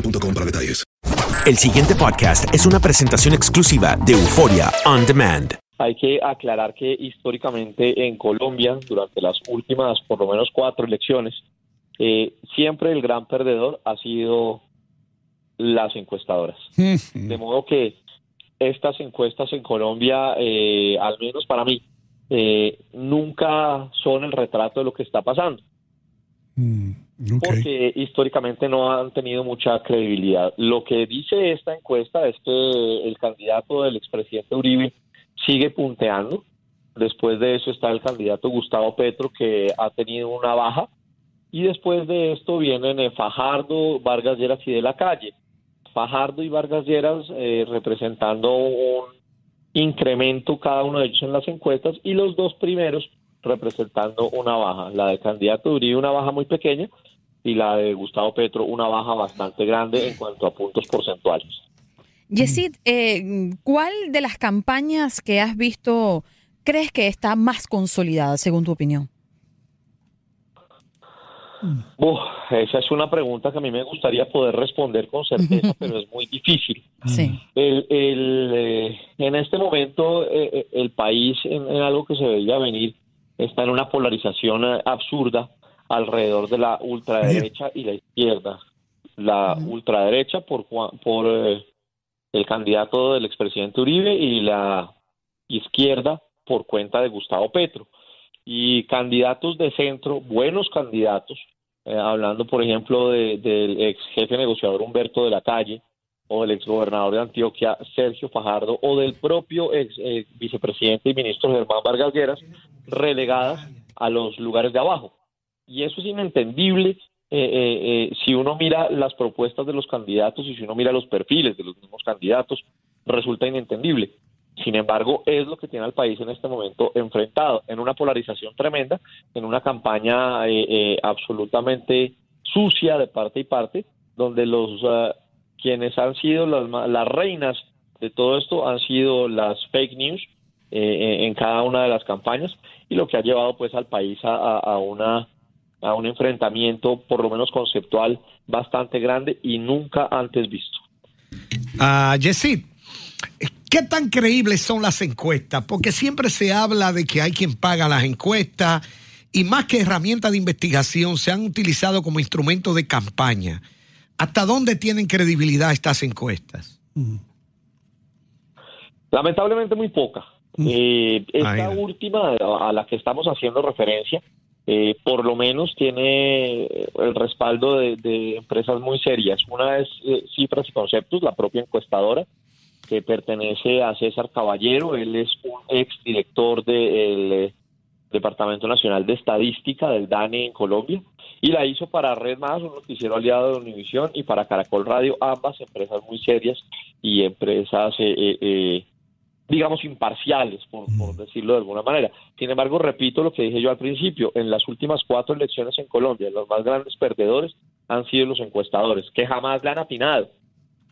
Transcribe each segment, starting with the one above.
boostmobile.com para detalles. El siguiente podcast es una presentación exclusiva de Euforia On Demand. Hay que aclarar que históricamente en Colombia, durante las últimas por lo menos cuatro elecciones, eh, siempre el gran perdedor ha sido las encuestadoras. De modo que estas encuestas en Colombia, eh, al menos para mí, eh, nunca son el retrato de lo que está pasando. Porque históricamente no han tenido mucha credibilidad. Lo que dice esta encuesta es que el candidato del expresidente Uribe sigue punteando. Después de eso está el candidato Gustavo Petro, que ha tenido una baja. Y después de esto vienen eh, Fajardo, Vargas Lleras y de la calle. Fajardo y Vargas Lleras eh, representando un incremento cada uno de ellos en las encuestas y los dos primeros representando una baja. La del candidato Uribe una baja muy pequeña y la de Gustavo Petro una baja bastante grande en cuanto a puntos porcentuales. Yesid, eh, ¿cuál de las campañas que has visto crees que está más consolidada, según tu opinión? Uf, esa es una pregunta que a mí me gustaría poder responder con certeza, pero es muy difícil. Sí. El, el, eh, en este momento eh, eh, el país, en, en algo que se veía venir, está en una polarización eh, absurda alrededor de la ultraderecha y la izquierda. La ultraderecha por, por eh, el candidato del expresidente Uribe y la izquierda por cuenta de Gustavo Petro. Y candidatos de centro, buenos candidatos, eh, hablando por ejemplo de- del ex jefe negociador Humberto de la Calle o del ex gobernador de Antioquia Sergio Fajardo o del propio ex eh, vicepresidente y ministro Germán Vargas Lleras, relegadas a los lugares de abajo. Y eso es inentendible eh, eh, eh, si uno mira las propuestas de los candidatos y si uno mira los perfiles de los mismos candidatos, resulta inentendible. Sin embargo, es lo que tiene al país en este momento enfrentado, en una polarización tremenda, en una campaña eh, eh, absolutamente sucia de parte y parte, donde los eh, quienes han sido las, las reinas de todo esto han sido las fake news eh, en cada una de las campañas y lo que ha llevado pues al país a una a un enfrentamiento por lo menos conceptual bastante grande y nunca antes visto. Ah, Yesid, ¿qué tan creíbles son las encuestas? Porque siempre se habla de que hay quien paga las encuestas y más que herramienta de investigación se han utilizado como instrumento de campaña. ¿Hasta dónde tienen credibilidad estas encuestas? Lamentablemente muy poca. Eh, esta última a la que estamos haciendo referencia, eh, por lo menos tiene el respaldo de, de empresas muy serias. Una es eh, Cifras y Conceptos, la propia encuestadora, que pertenece a César Caballero. Él es un exdirector del Departamento Nacional de Estadística del DANE en Colombia, y la hizo para Red Más, un noticiero aliado de Univisión, y para Caracol Radio, ambas empresas muy serias y empresas, eh, eh, eh, digamos, imparciales, por, por decirlo de alguna manera. Sin embargo, repito lo que dije yo al principio, en las últimas cuatro elecciones en Colombia, los más grandes perdedores han sido los encuestadores, que jamás le han atinado.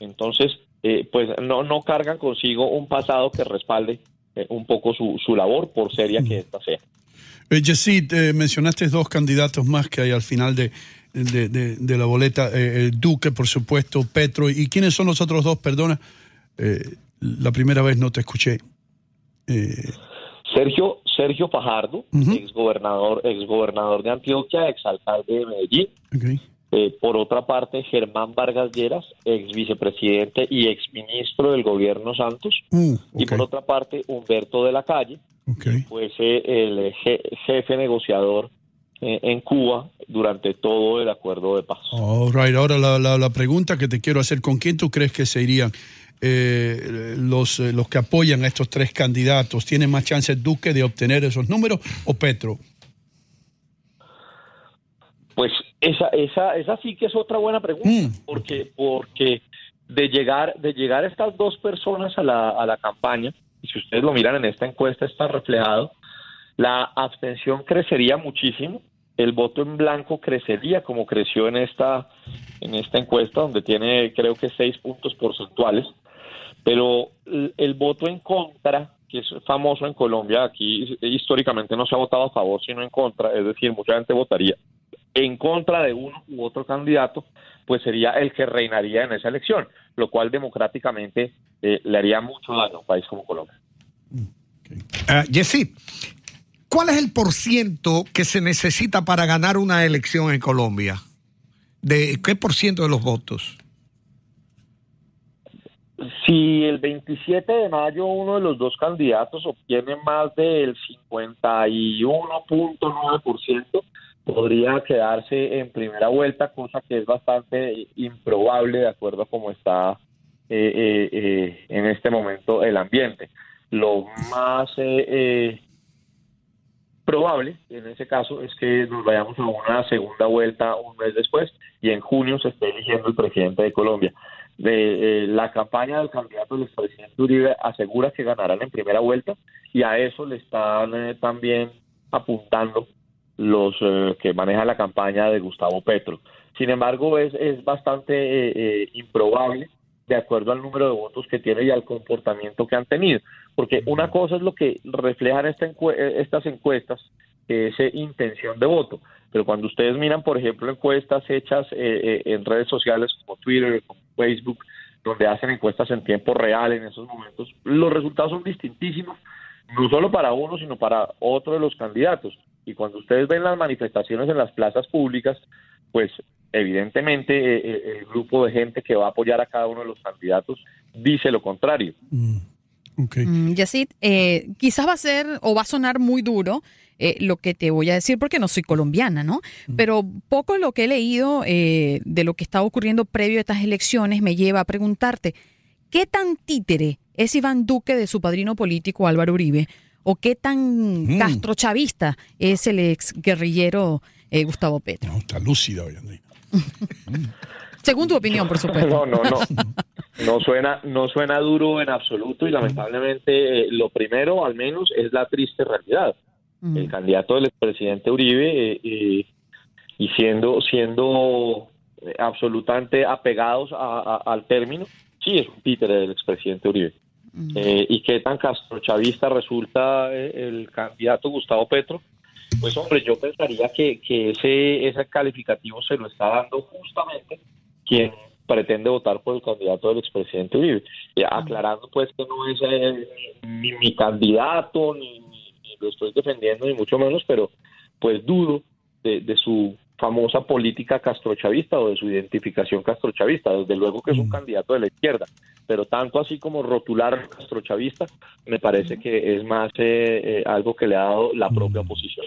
Entonces, eh, pues no, no cargan consigo un pasado que respalde eh, un poco su, su labor, por seria que esta sea. Eh, Yesid, eh, mencionaste dos candidatos más que hay al final de, de, de- de la boleta. eh, el Duque, por supuesto, Petro. ¿Y quiénes son los otros dos? Perdona, la primera vez no te escuché. Eh, Sergio Sergio Fajardo, exgobernador, exgobernador de Antioquia, exalcalde de Medellín. ok. Eh, por otra parte, Germán Vargas Lleras, ex vicepresidente y ex ministro del gobierno Santos. Uh, Y por otra parte, Humberto de la Calle, ok. pues eh, el je- jefe negociador en Cuba durante todo el acuerdo de paz. All right. Ahora la, la, la pregunta que te quiero hacer, ¿con quién tú crees que se irían eh, los, eh, los que apoyan a estos tres candidatos? ¿Tiene más chance Duque de obtener esos números o Petro? Pues esa, esa, esa sí que es otra buena pregunta, porque, porque de llegar, de llegar estas dos personas a la, a la campaña, y si ustedes lo miran en esta encuesta está reflejado, la abstención crecería muchísimo, el voto en blanco crecería como creció en esta, en esta encuesta, donde tiene creo que seis puntos porcentuales, pero el, voto en contra, que es famoso en Colombia, aquí históricamente no se ha votado a favor, sino en contra, es decir, mucha gente votaría en contra de uno u otro candidato, pues sería el que reinaría en esa elección, lo cual democráticamente eh, le haría mucho daño a un país como Colombia. Ah, Yesid, ¿cuál es el porciento que se necesita para ganar una elección en Colombia? ¿De qué por ciento de los votos? Si el 27 de mayo uno de los dos candidatos obtiene más del 51.9%, podría quedarse en primera vuelta, cosa que es bastante improbable de acuerdo a cómo está eh, eh, eh, en este momento el ambiente. Lo más eh, eh, probable en ese caso es que nos vayamos a una segunda vuelta un mes después y en junio se esté eligiendo el presidente de Colombia. Eh, la campaña del candidato del expresidente Uribe asegura que ganarán en primera vuelta y a eso le están eh, también apuntando los eh, que manejan la campaña de Gustavo Petro. Sin embargo, es, es bastante eh, eh, improbable de acuerdo al número de votos que tiene y al comportamiento que han tenido. Porque una cosa es lo que reflejan esta eh, estas encuestas, que es eh, intención de voto. Pero cuando ustedes miran, por ejemplo, encuestas hechas eh, eh, en redes sociales como Twitter, como Facebook, donde hacen encuestas en tiempo real en esos momentos, los resultados son distintísimos, no solo para uno, sino para otro de los candidatos. Y cuando ustedes ven las manifestaciones en las plazas públicas, pues evidentemente eh, eh, el grupo de gente que va a apoyar a cada uno de los candidatos dice lo contrario. Mm, Yacid, eh, quizás va a ser o va a sonar muy duro eh, lo que te voy a decir porque no soy colombiana, ¿no? Pero poco lo que he leído eh, de lo que está ocurriendo previo a estas elecciones me lleva a preguntarte, ¿qué tan títere es Iván Duque de su padrino político Álvaro Uribe? ¿O qué tan Mm. castrochavista es el ex guerrillero eh, Gustavo Petro? Está lúcida hoy, Andrea. Según tu opinión, por supuesto. No, no, no. No suena, no suena duro en absoluto y lamentablemente eh, lo primero, al menos, es la triste realidad. El candidato del expresidente Uribe eh, eh, y siendo siendo eh, absolutamente apegados a- a- al término, sí es un títere del expresidente Uribe. Y qué tan castrochavista resulta el candidato Gustavo Petro, pues hombre, yo pensaría que, que ese, ese calificativo se lo está dando justamente quien pretende votar por el candidato del expresidente Uribe. Eh, aclarando pues que no es eh, ni mi candidato, ni, ni- lo estoy defendiendo, ni mucho menos, pero pues dudo de, de su famosa política castrochavista o de su identificación castrochavista. Desde luego que es un candidato de la izquierda, pero tanto así como rotular castrochavista, me parece que es más eh, eh, algo que le ha dado la propia oposición.